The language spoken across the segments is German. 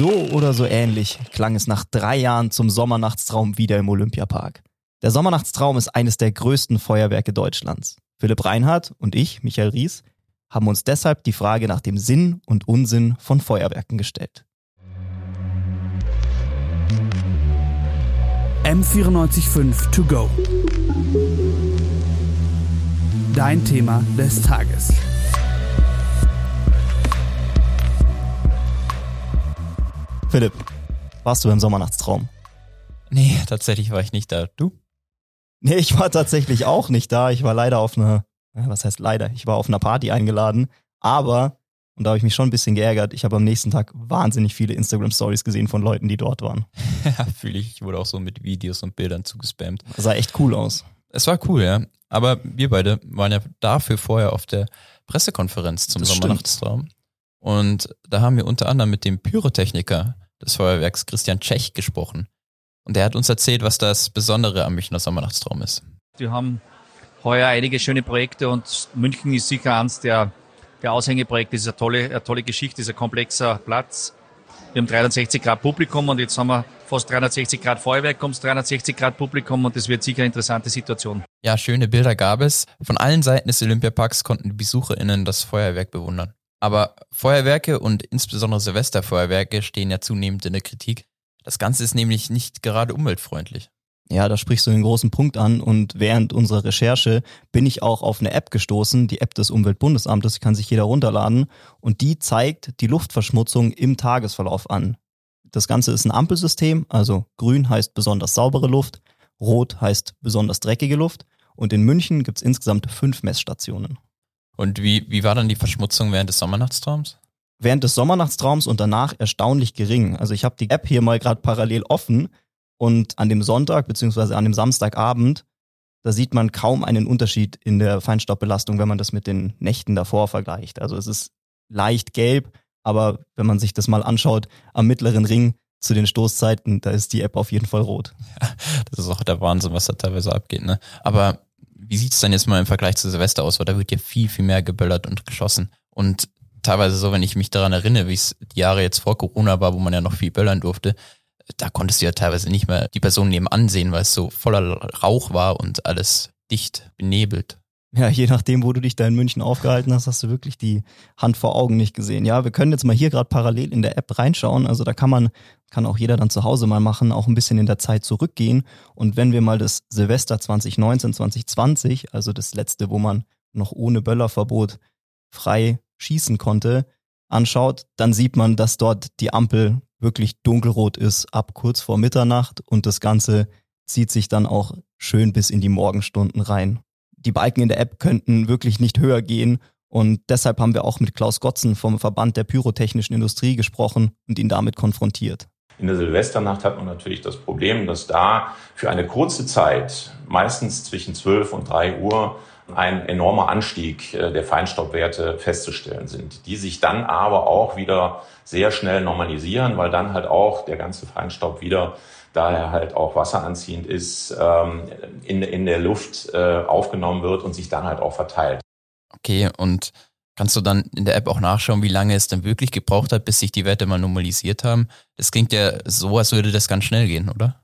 So oder so ähnlich klang es nach drei Jahren zum Sommernachtstraum wieder im Olympiapark. Der Sommernachtstraum ist eines der größten Feuerwerke Deutschlands. Philipp Reinhardt und ich, Michael Ries, haben uns deshalb die Frage nach dem Sinn und Unsinn von Feuerwerken gestellt. M945 To Go. Dein Thema des Tages. Philipp, warst du beim Sommernachtstraum? Nee, tatsächlich war ich nicht da. Du? Nee, ich war tatsächlich auch nicht da. Ich war leider auf einer, was heißt leider? Ich war auf einer Party eingeladen, aber, und da habe ich mich schon ein bisschen geärgert, ich habe am nächsten Tag wahnsinnig viele Instagram-Stories gesehen von Leuten, die dort waren. Ja, fühle ich. Ich wurde auch so mit Videos und Bildern zugespammt. Das sah echt cool aus. Es war cool, ja. Aber wir beide waren ja dafür vorher auf der Pressekonferenz zum Das Sommernachtstraum. Und da haben wir unter anderem mit dem Pyrotechniker des Feuerwerks Christian Tschech gesprochen. Und der hat uns erzählt, was das Besondere am Münchner Sommernachtstraum ist. Wir haben heuer einige schöne Projekte und München ist sicher eins der, der Aushängeprojekte. Das ist eine tolle, eine tolle Geschichte, das ist ein komplexer Platz. Wir haben 360 Grad Publikum und jetzt haben wir fast 360 Grad Feuerwerk, kommt 360 Grad Publikum und das wird sicher eine interessante Situation. Ja, schöne Bilder gab es. Von allen Seiten des Olympiaparks konnten die BesucherInnen das Feuerwerk bewundern. Aber Feuerwerke und insbesondere Silvesterfeuerwerke stehen ja zunehmend in der Kritik. Das Ganze ist nämlich nicht gerade umweltfreundlich. Ja, da sprichst du einen großen Punkt an und während unserer Recherche bin ich auch auf eine App gestoßen, die App des Umweltbundesamtes, kann sich jeder runterladen und die zeigt die Luftverschmutzung im Tagesverlauf an. Das Ganze ist ein Ampelsystem, also grün heißt besonders saubere Luft, rot heißt besonders dreckige Luft und in München gibt's insgesamt fünf Messstationen. Und wie, wie war dann die Verschmutzung während des Sommernachtstraums? während des Sommernachtstraums und danach erstaunlich gering. Also ich habe die App hier mal gerade parallel offen und an dem Sonntag beziehungsweise an dem Samstagabend, da sieht man kaum einen Unterschied in der Feinstaubbelastung, wenn man das mit den Nächten davor vergleicht. Also es ist leicht gelb, aber wenn man sich das mal anschaut, am mittleren Ring zu den Stoßzeiten, da ist die App auf jeden Fall rot. Das ist auch der Wahnsinn, was da teilweise abgeht. Ne? Aber wie sieht's dann jetzt mal im Vergleich zu Silvester aus? Weil da wird ja viel, viel mehr geböllert und geschossen. Und teilweise so, wenn ich mich daran erinnere, wie es die Jahre jetzt vor Corona war, wo man ja noch viel böllern durfte, da konntest du ja teilweise nicht mehr die Person nebenan sehen, weil es so voller Rauch war und alles dicht benebelt. Ja, je nachdem, wo du dich da in München aufgehalten hast, hast du wirklich die Hand vor Augen nicht gesehen. Ja, wir können jetzt mal hier gerade parallel in der App reinschauen. Also da kann man, kann auch jeder dann zu Hause mal machen, auch ein bisschen in der Zeit zurückgehen. Und wenn wir mal das Silvester 2019, 2020, also das letzte, wo man noch ohne Böllerverbot frei schießen konnte, anschaut, dann sieht man, dass dort die Ampel wirklich dunkelrot ist ab kurz vor Mitternacht und das Ganze zieht sich dann auch schön bis in die Morgenstunden rein die Balken in der App könnten wirklich nicht höher gehen. Und deshalb haben wir auch mit Klaus Gotzen vom Verband der pyrotechnischen Industrie gesprochen und ihn damit konfrontiert. In der Silvesternacht hat man natürlich das Problem, dass da für eine kurze Zeit, meistens zwischen 12 und 3 Uhr, ein enormer Anstieg äh, der Feinstaubwerte festzustellen sind, die sich dann aber auch wieder sehr schnell normalisieren, weil dann halt auch der ganze Feinstaub wieder da er halt auch wasseranziehend ist, ähm, in, in der Luft äh, aufgenommen wird und sich dann halt auch verteilt. Okay, und kannst du dann in der App auch nachschauen, wie lange es dann wirklich gebraucht hat, bis sich die Werte mal normalisiert haben? Das klingt ja so, als würde das ganz schnell gehen, oder?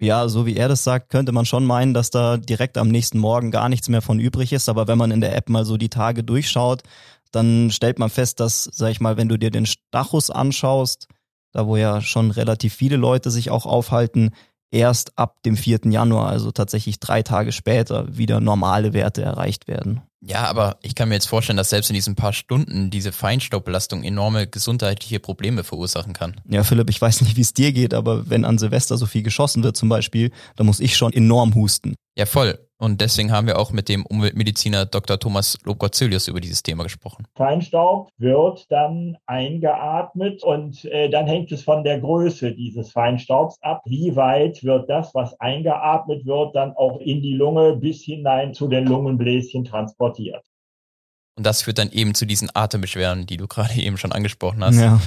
Ja, so wie er das sagt, könnte man schon meinen, dass da direkt am nächsten Morgen gar nichts mehr von übrig ist. Aber wenn man in der App mal so die Tage durchschaut, dann stellt man fest, dass, sag ich mal, wenn du dir den Stachus anschaust, da wo ja schon relativ viele Leute sich auch aufhalten, erst ab dem 4. Januar, also tatsächlich drei Tage später, wieder normale Werte erreicht werden. Ja, aber ich kann mir jetzt vorstellen, dass selbst in diesen paar Stunden diese Feinstaubbelastung enorme gesundheitliche Probleme verursachen kann. Ja, Philipp, ich weiß nicht, wie es dir geht, aber wenn an Silvester so viel geschossen wird zum Beispiel, dann muss ich schon enorm husten. Ja, voll. Und deswegen haben wir auch mit dem Umweltmediziner Dr. Thomas Lobgott-Zilius über dieses Thema gesprochen. Feinstaub wird dann eingeatmet und äh, dann hängt es von der Größe dieses Feinstaubs ab. Wie weit wird das, was eingeatmet wird, dann auch in die Lunge bis hinein zu den Lungenbläschen transportiert? Und das führt dann eben zu diesen Atembeschwerden, die du gerade eben schon angesprochen hast. Ja.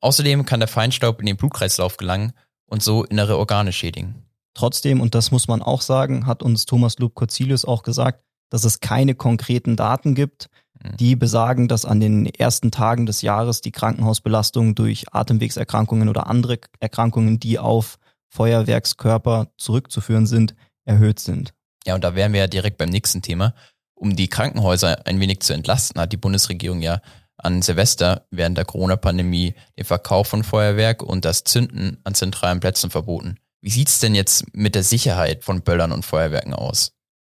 Außerdem kann der Feinstaub in den Blutkreislauf gelangen und so innere Organe schädigen. Trotzdem, und das muss man auch sagen, hat uns Thomas Lub Corzilius auch gesagt, dass es keine konkreten Daten gibt, Mhm. Die besagen, dass an den ersten Tagen des Jahres die Krankenhausbelastung durch Atemwegserkrankungen oder andere Erkrankungen, die auf Feuerwerkskörper zurückzuführen sind, erhöht sind. Ja, und da wären wir ja direkt beim nächsten Thema. Um die Krankenhäuser ein wenig zu entlasten, hat die Bundesregierung ja an Silvester während der Corona-Pandemie den Verkauf von Feuerwerk und das Zünden an zentralen Plätzen verboten. Wie sieht's denn jetzt mit der Sicherheit von Böllern und Feuerwerken aus?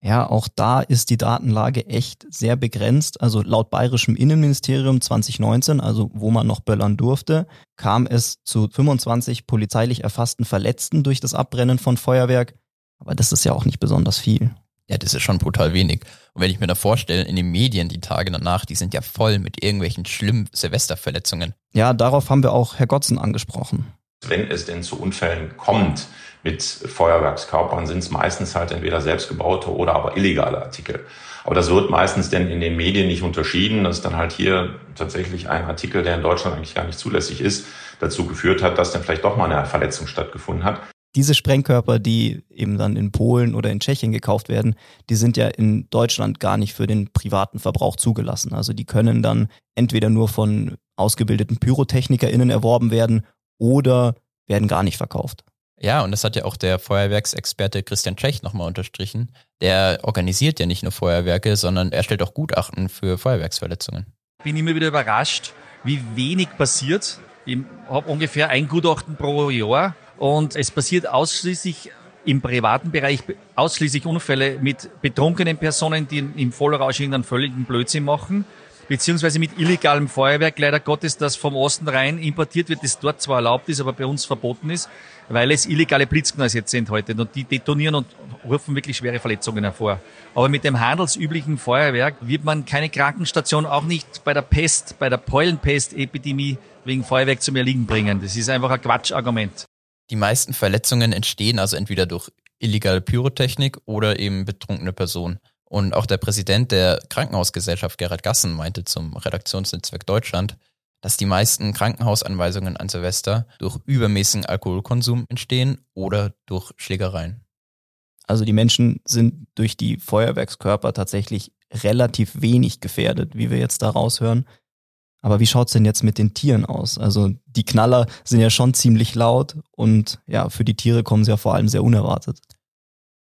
Ja, auch da ist die Datenlage echt sehr begrenzt. Also laut bayerischem Innenministerium 2019, also wo man noch böllern durfte, kam es zu 25 polizeilich erfassten Verletzten durch das Abbrennen von Feuerwerk. Aber das ist ja auch nicht besonders viel. Ja, das ist schon brutal wenig. Und wenn ich mir da vorstelle, in den Medien die Tage danach, die sind ja voll mit irgendwelchen schlimmen Silvesterverletzungen. Ja, darauf haben wir auch Herr Gotzen angesprochen. Wenn es denn zu Unfällen kommt mit Feuerwerkskörpern, sind es meistens halt entweder selbstgebaute oder aber illegale Artikel. Aber das wird meistens denn in den Medien nicht unterschieden. Das ist dann halt hier tatsächlich ein Artikel, der in Deutschland eigentlich gar nicht zulässig ist, dazu geführt hat, dass dann vielleicht doch mal eine Verletzung stattgefunden hat diese Sprengkörper, die eben dann in Polen oder in Tschechien gekauft werden, die sind ja in Deutschland gar nicht für den privaten Verbrauch zugelassen. Also die können dann entweder nur von ausgebildeten PyrotechnikerInnen erworben werden oder werden gar nicht verkauft. Ja, und das hat ja auch der Feuerwerksexperte Christian Tschech nochmal unterstrichen. Der organisiert ja nicht nur Feuerwerke, sondern er stellt auch Gutachten für Feuerwerksverletzungen. Ich bin immer wieder überrascht, wie wenig passiert. Ich habe ungefähr ein Gutachten pro Jahr und es passiert ausschließlich im privaten Bereich ausschließlich Unfälle mit betrunkenen Personen, die im Vollrausch irgendeinen völligen Blödsinn machen, beziehungsweise mit illegalem Feuerwerk, leider Gottes, das vom Osten rein importiert wird, das dort zwar erlaubt ist, aber bei uns verboten ist, weil es illegale Blitzknallsätze enthält und die detonieren und rufen wirklich schwere Verletzungen hervor. Aber mit dem handelsüblichen Feuerwerk wird man keine Krankenstation, auch nicht bei der Pest, bei der Peulenpest-Epidemie wegen Feuerwerk zum Erliegen bringen. Das ist einfach ein Quatschargument. Die meisten Verletzungen entstehen also entweder durch illegale Pyrotechnik oder eben betrunkene Personen. Und auch der Präsident der Krankenhausgesellschaft Gerhard Gassen meinte zum Redaktionsnetzwerk Deutschland, dass die meisten Krankenhausanweisungen an Silvester durch übermäßigen Alkoholkonsum entstehen oder durch Schlägereien. Also die Menschen sind durch die Feuerwerkskörper tatsächlich relativ wenig gefährdet, wie wir jetzt da raushören. Aber wie schaut's denn jetzt mit den Tieren aus? Also die Knaller sind ja schon ziemlich laut und ja, für die Tiere kommen sie ja vor allem sehr unerwartet.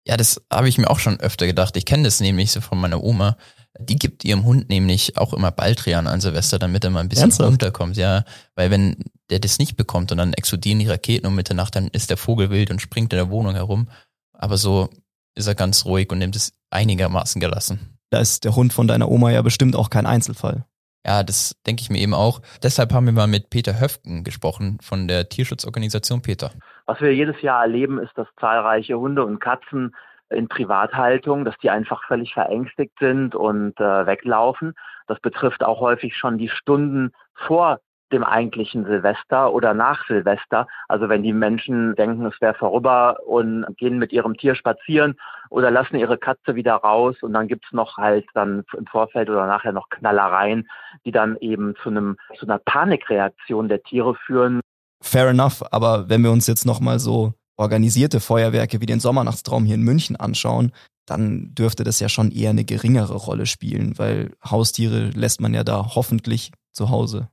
Ja, das habe ich mir auch schon öfter gedacht. Ich kenne das nämlich so von meiner Oma. Die gibt ihrem Hund nämlich auch immer Baldrian an Silvester, damit er mal ein bisschen Ernsthaft? runterkommt. Ja, weil wenn der das nicht bekommt und dann explodieren die Raketen um Mitternacht, dann ist der Vogel wild und springt in der Wohnung herum. Aber so ist er ganz ruhig und nimmt es einigermaßen gelassen. Da ist der Hund von deiner Oma ja bestimmt auch kein Einzelfall. Ja, das denke ich mir eben auch. Deshalb haben wir mal mit Peter Höfken gesprochen von der Tierschutzorganisation Peter. Was wir jedes Jahr erleben, ist, dass zahlreiche Hunde und Katzen in Privathaltung, dass die einfach völlig verängstigt sind und äh, weglaufen. Das betrifft auch häufig schon die Stunden vor dem eigentlichen Silvester oder nach Silvester. Also wenn die Menschen denken, es wäre vorüber und gehen mit ihrem Tier spazieren oder lassen ihre Katze wieder raus und dann gibt's noch halt dann im Vorfeld oder nachher noch Knallereien, die dann eben zu einem zu einer Panikreaktion der Tiere führen. Fair enough, aber wenn wir uns jetzt nochmal so organisierte Feuerwerke wie den Sommernachtstraum hier in München anschauen, dann dürfte das ja schon eher eine geringere Rolle spielen, weil Haustiere lässt man ja da hoffentlich zu Hause.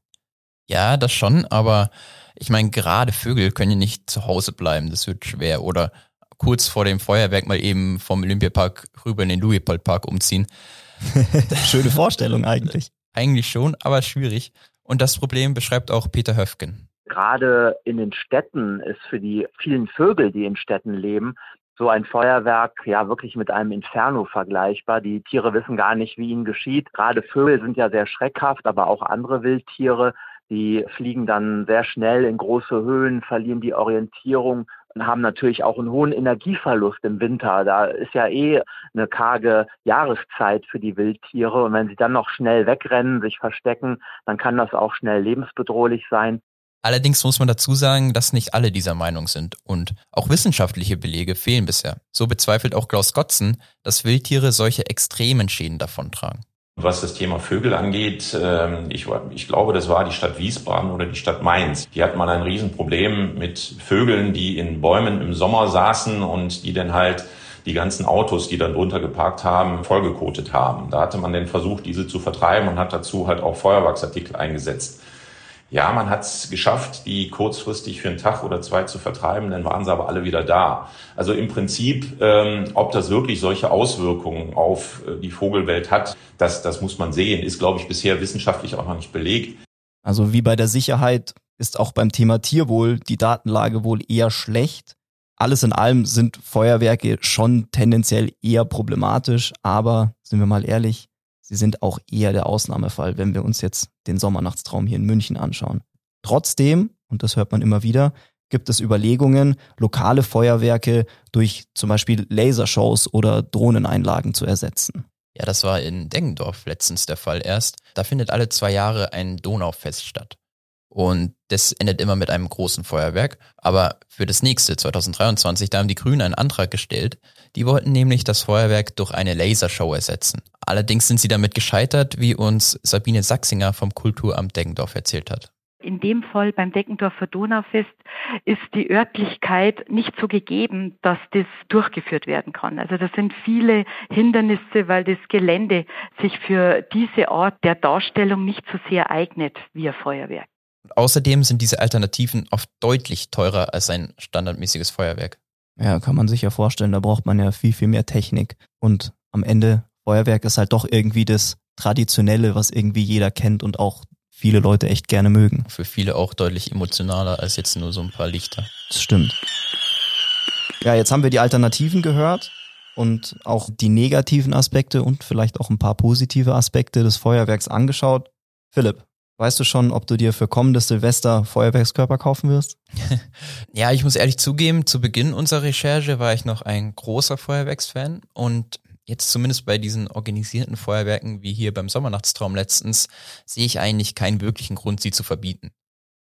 Ja, das schon, aber ich meine, gerade Vögel können ja nicht zu Hause bleiben, das wird schwer. Oder kurz vor dem Feuerwerk mal eben vom Olympiapark rüber in den Louisville-Park umziehen. Schöne Vorstellung eigentlich. Eigentlich schon, aber schwierig. Und das Problem beschreibt auch Peter Höfgen. Gerade in den Städten ist für die vielen Vögel, die in Städten leben, so ein Feuerwerk ja wirklich mit einem Inferno vergleichbar. Die Tiere wissen gar nicht, wie ihnen geschieht. Gerade Vögel sind ja sehr schreckhaft, aber auch andere Wildtiere. Die fliegen dann sehr schnell in große Höhen, verlieren die Orientierung und haben natürlich auch einen hohen Energieverlust im Winter. Da ist ja eh eine karge Jahreszeit für die Wildtiere. Und wenn sie dann noch schnell wegrennen, sich verstecken, dann kann das auch schnell lebensbedrohlich sein. Allerdings muss man dazu sagen, dass nicht alle dieser Meinung sind und auch wissenschaftliche Belege fehlen bisher. So bezweifelt auch Klaus Gotzen, dass Wildtiere solche extremen Schäden davontragen. Was das Thema Vögel angeht, ähm, ich, ich glaube, das war die Stadt Wiesbaden oder die Stadt Mainz. Die hat mal ein Riesenproblem mit Vögeln, die in Bäumen im Sommer saßen und die dann halt die ganzen Autos, die dann drunter geparkt haben, vollgekotet haben. Da hatte man den Versuch, diese zu vertreiben und hat dazu halt auch Feuerwerksartikel eingesetzt. Ja, man hat es geschafft, die kurzfristig für einen Tag oder zwei zu vertreiben, dann waren sie aber alle wieder da. Also im Prinzip, ähm, ob das wirklich solche Auswirkungen auf äh, die Vogelwelt hat, das, das muss man sehen, ist, glaube ich, bisher wissenschaftlich auch noch nicht belegt. Also wie bei der Sicherheit ist auch beim Thema Tierwohl die Datenlage wohl eher schlecht. Alles in allem sind Feuerwerke schon tendenziell eher problematisch, aber sind wir mal ehrlich, sie sind auch eher der Ausnahmefall, wenn wir uns jetzt den Sommernachtstraum hier in München anschauen. Trotzdem, und das hört man immer wieder, gibt es Überlegungen, lokale Feuerwerke durch zum Beispiel Lasershows oder Drohneneinlagen zu ersetzen. Ja, das war in Deggendorf letztens der Fall erst. Da findet alle zwei Jahre ein Donaufest statt. Und das endet immer mit einem großen Feuerwerk. Aber für das nächste, 2023, da haben die Grünen einen Antrag gestellt. Die wollten nämlich das Feuerwerk durch eine Lasershow ersetzen. Allerdings sind sie damit gescheitert, wie uns Sabine Sachsinger vom Kulturamt Deggendorf erzählt hat. In dem Fall beim Deckendorfer Donaufest ist die Örtlichkeit nicht so gegeben, dass das durchgeführt werden kann. Also das sind viele Hindernisse, weil das Gelände sich für diese Art der Darstellung nicht so sehr eignet wie ein Feuerwerk. Außerdem sind diese Alternativen oft deutlich teurer als ein standardmäßiges Feuerwerk. Ja, kann man sich ja vorstellen, da braucht man ja viel, viel mehr Technik. Und am Ende, Feuerwerk ist halt doch irgendwie das Traditionelle, was irgendwie jeder kennt und auch viele Leute echt gerne mögen. Für viele auch deutlich emotionaler als jetzt nur so ein paar Lichter. Das stimmt. Ja, jetzt haben wir die Alternativen gehört und auch die negativen Aspekte und vielleicht auch ein paar positive Aspekte des Feuerwerks angeschaut. Philipp, weißt du schon, ob du dir für kommendes Silvester Feuerwerkskörper kaufen wirst? ja, ich muss ehrlich zugeben, zu Beginn unserer Recherche war ich noch ein großer Feuerwerksfan und jetzt zumindest bei diesen organisierten Feuerwerken wie hier beim Sommernachtstraum letztens, sehe ich eigentlich keinen wirklichen Grund, sie zu verbieten.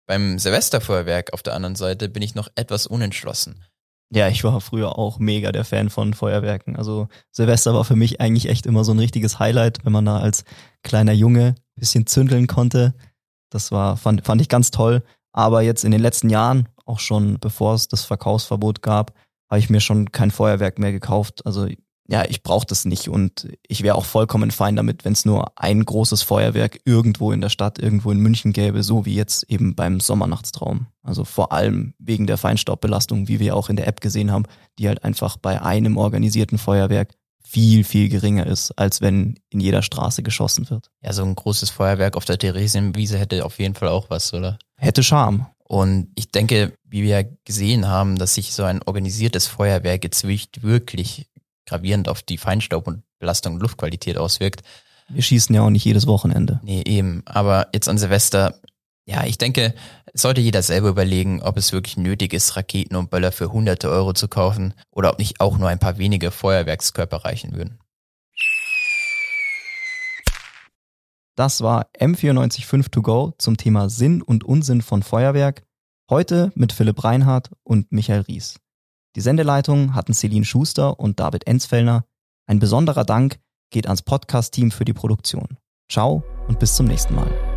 Beim Silvesterfeuerwerk auf der anderen Seite bin ich noch etwas unentschlossen. Ja, ich war früher auch mega der Fan von Feuerwerken. Also Silvester war für mich eigentlich echt immer so ein richtiges Highlight, wenn man da als kleiner Junge bisschen zündeln konnte. Das war, fand, fand ich ganz toll. Aber jetzt in den letzten Jahren, auch schon bevor es das Verkaufsverbot gab, habe ich mir schon kein Feuerwerk mehr gekauft. Also ja, ich brauche das nicht und ich wäre auch vollkommen fein damit, wenn es nur ein großes Feuerwerk irgendwo in der Stadt, irgendwo in München gäbe, so wie jetzt eben beim Sommernachtstraum. Also vor allem wegen der Feinstaubbelastung, wie wir auch in der App gesehen haben, die halt einfach bei einem organisierten Feuerwerk viel, viel geringer ist, als wenn in jeder Straße geschossen wird. Ja, so ein großes Feuerwerk auf der Theresienwiese hätte auf jeden Fall auch was, oder? Hätte Charme. Und ich denke, wie wir gesehen haben, dass sich so ein organisiertes Feuerwerk jetzt wirklich gravierend auf die Feinstaub und Belastung und Luftqualität auswirkt. Wir schießen ja auch nicht jedes Wochenende. Nee, eben. Aber jetzt an Silvester, ja, ich denke, sollte jeder selber überlegen, ob es wirklich nötig ist, Raketen und Böller für hunderte Euro zu kaufen oder ob nicht auch nur ein paar wenige Feuerwerkskörper reichen würden. Das war M945 to go zum Thema Sinn und Unsinn von Feuerwerk. Heute mit Philipp Reinhardt und Michael Ries. Die Sendeleitung hatten Celine Schuster und David Enzfellner. Ein besonderer Dank geht ans Podcast-Team für die Produktion. Ciao und bis zum nächsten Mal.